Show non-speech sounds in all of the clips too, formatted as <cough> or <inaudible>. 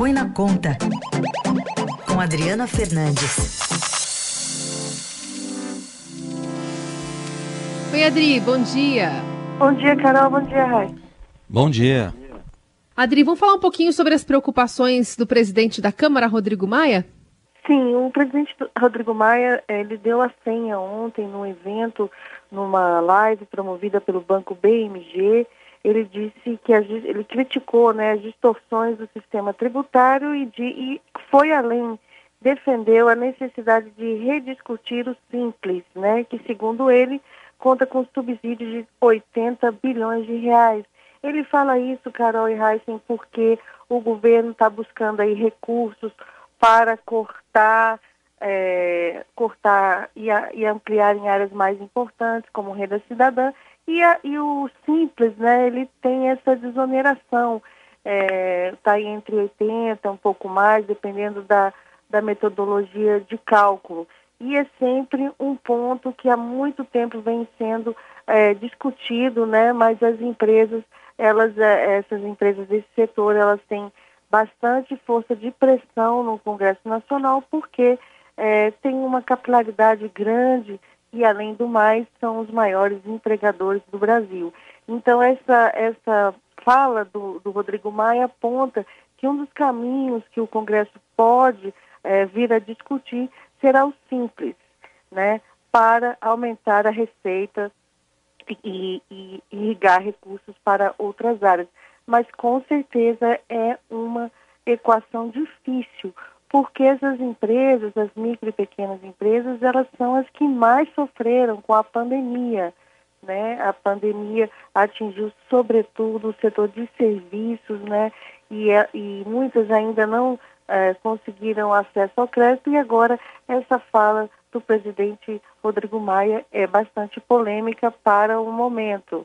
Põe na Conta, com Adriana Fernandes. Oi, Adri, bom dia. Bom dia, Carol, bom dia, Rai. Bom dia. Adri, vamos falar um pouquinho sobre as preocupações do presidente da Câmara, Rodrigo Maia? Sim, o presidente Rodrigo Maia, ele deu a senha ontem num evento, numa live promovida pelo Banco BMG, ele disse que ele criticou né, as distorções do sistema tributário e, de, e foi além, defendeu a necessidade de rediscutir o simples, né, que segundo ele conta com subsídios de 80 bilhões de reais. Ele fala isso, Carol e Heisen, porque o governo está buscando aí recursos para cortar, é, cortar e, e ampliar em áreas mais importantes, como renda cidadã, e, a, e o simples, né, ele tem essa desoneração, está é, tá entre 80, um pouco mais, dependendo da, da metodologia de cálculo. E é sempre um ponto que há muito tempo vem sendo é, discutido, né, mas as empresas, elas, é, essas empresas desse setor, elas têm bastante força de pressão no Congresso Nacional, porque é, tem uma capilaridade grande e, além do mais, são os maiores empregadores do Brasil. Então, essa, essa fala do, do Rodrigo Maia aponta que um dos caminhos que o Congresso pode é, vir a discutir será o simples, né, para aumentar a receita e, e, e irrigar recursos para outras áreas. Mas, com certeza, é uma equação difícil, porque essas empresas, as micro e pequenas empresas, elas são as que mais sofreram com a pandemia. Né? A pandemia atingiu sobretudo o setor de serviços, né? E, é, e muitas ainda não é, conseguiram acesso ao crédito e agora essa fala do presidente Rodrigo Maia é bastante polêmica para o momento.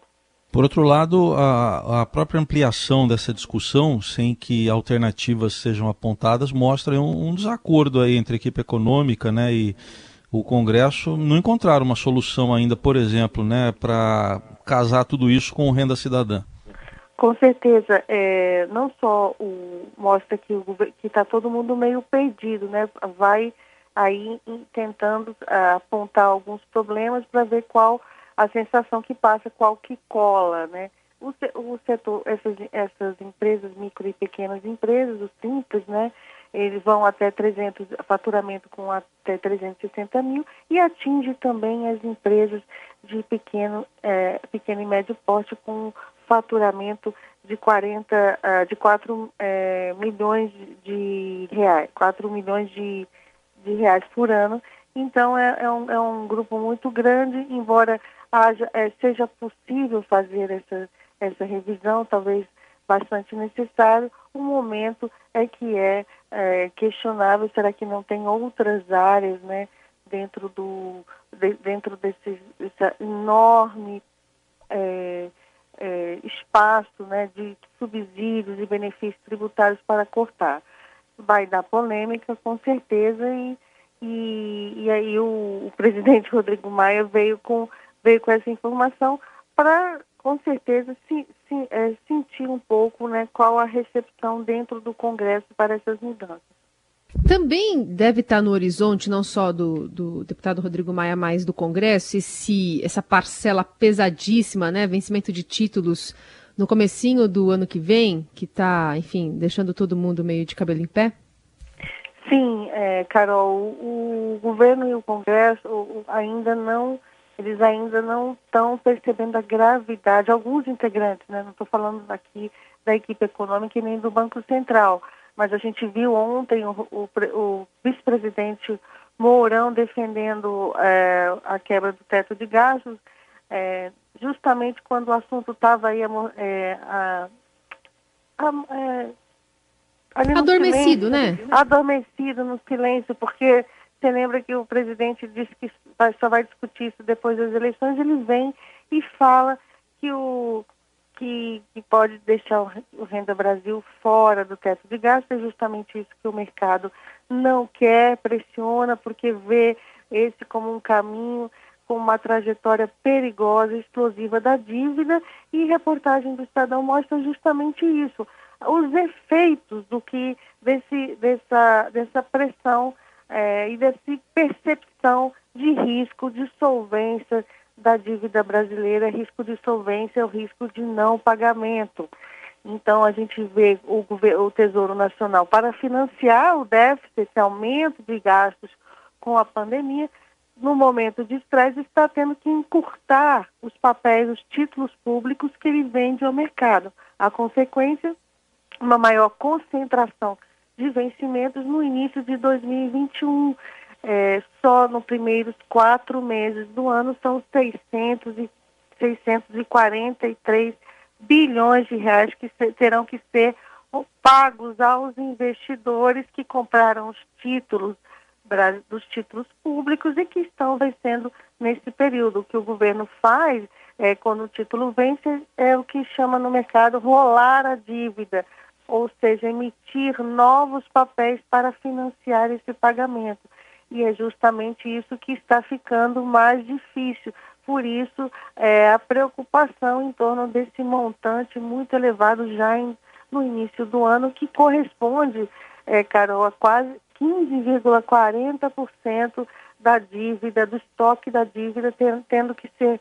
Por outro lado, a, a, própria ampliação dessa discussão, sem que alternativas sejam apontadas, mostra um, um, desacordo aí entre a equipe econômica né, e o Congresso não encontraram uma solução ainda, por exemplo, né, para casar tudo isso com renda cidadã. Com certeza, é, não só o, mostra que está todo mundo meio perdido, né? Vai aí tentando uh, apontar alguns problemas para ver qual a sensação que passa qual que cola, né? O, o setor, essas, essas empresas, micro e pequenas empresas, os simples, né? Eles vão até 300, faturamento com até 360 mil e atinge também as empresas de pequeno, é, pequeno e médio porte com faturamento de 40, uh, de 4 é, milhões de reais, 4 milhões de, de reais por ano. Então é, é, um, é um grupo muito grande, embora haja, é, seja possível fazer essa, essa revisão, talvez bastante necessário, o momento é que é, é, questionável, será que não tem outras áreas, né, dentro do, de, dentro desse, enorme é, é, espaço, né, de subsídios e benefícios tributários para cortar. Vai dar polêmica, com certeza, e, e, e aí o, o presidente <laughs> Rodrigo Maia veio com veio com essa informação para, com certeza, se, se, é, sentir um pouco né, qual a recepção dentro do Congresso para essas mudanças. Também deve estar no horizonte, não só do, do deputado Rodrigo Maia, mas do Congresso, esse, essa parcela pesadíssima, né, vencimento de títulos no comecinho do ano que vem, que está, enfim, deixando todo mundo meio de cabelo em pé? Sim, é, Carol, o governo e o Congresso ainda não eles ainda não estão percebendo a gravidade, alguns integrantes, né? não estou falando aqui da equipe econômica e nem do Banco Central, mas a gente viu ontem o, o, o vice-presidente Mourão defendendo é, a quebra do teto de gastos, é, justamente quando o assunto estava aí é, a, a, adormecido, silêncio, né? Adormecido no silêncio, porque você lembra que o presidente disse que só vai discutir isso depois das eleições, ele vem e fala que o que, que pode deixar o Renda Brasil fora do teto de gastos, é justamente isso que o mercado não quer, pressiona, porque vê esse como um caminho com uma trajetória perigosa, explosiva da dívida, e reportagem do Estadão mostra justamente isso. os efeitos do que desse, dessa, dessa pressão é, e dessa percepção de risco de solvência da dívida brasileira, risco de solvência é o risco de não pagamento. Então, a gente vê o, o Tesouro Nacional para financiar o déficit, esse aumento de gastos com a pandemia, no momento de estresse, está tendo que encurtar os papéis, os títulos públicos que ele vende ao mercado. A consequência, uma maior concentração de vencimentos no início de 2021. É, só nos primeiros quatro meses do ano são 600 e, 643 bilhões de reais que terão que ser pagos aos investidores que compraram os títulos dos títulos públicos e que estão vencendo nesse período. O que o governo faz é, quando o título vence é o que chama no mercado rolar a dívida, ou seja, emitir novos papéis para financiar esse pagamento. E é justamente isso que está ficando mais difícil. Por isso, é, a preocupação em torno desse montante muito elevado já em, no início do ano, que corresponde, é, Carol, a quase 15,40% da dívida, do estoque da dívida, tendo, tendo que ser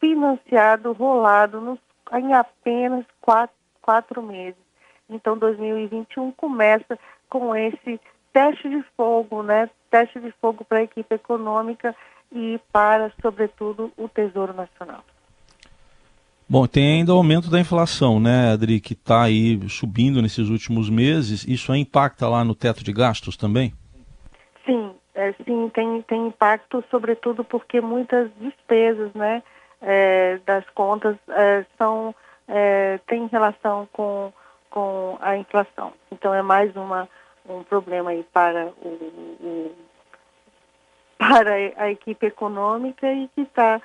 financiado, rolado nos, em apenas quatro, quatro meses. Então, 2021 começa com esse teste de fogo, né? Teste de fogo para a equipe econômica e para, sobretudo, o Tesouro Nacional. Bom, tem ainda o aumento da inflação, né, Adri, que está aí subindo nesses últimos meses. Isso impacta lá no teto de gastos também? Sim, é, sim, tem, tem impacto, sobretudo porque muitas despesas, né, é, das contas é, são é, tem relação com, com a inflação. Então é mais uma, um problema aí para o, o para a equipe econômica e que está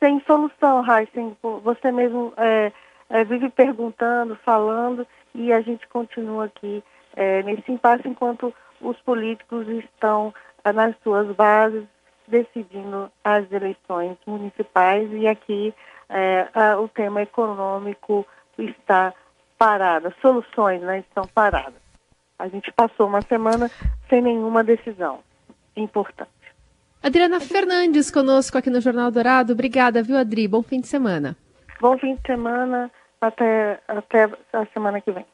sem solução, Heisen. Você mesmo é, é, vive perguntando, falando e a gente continua aqui é, nesse impasse enquanto os políticos estão ah, nas suas bases decidindo as eleições municipais e aqui é, a, o tema econômico está parado, as soluções né, estão paradas. A gente passou uma semana sem nenhuma decisão importante. Adriana Fernandes conosco aqui no Jornal Dourado. Obrigada, viu, Adri? Bom fim de semana. Bom fim de semana. Até, até a semana que vem.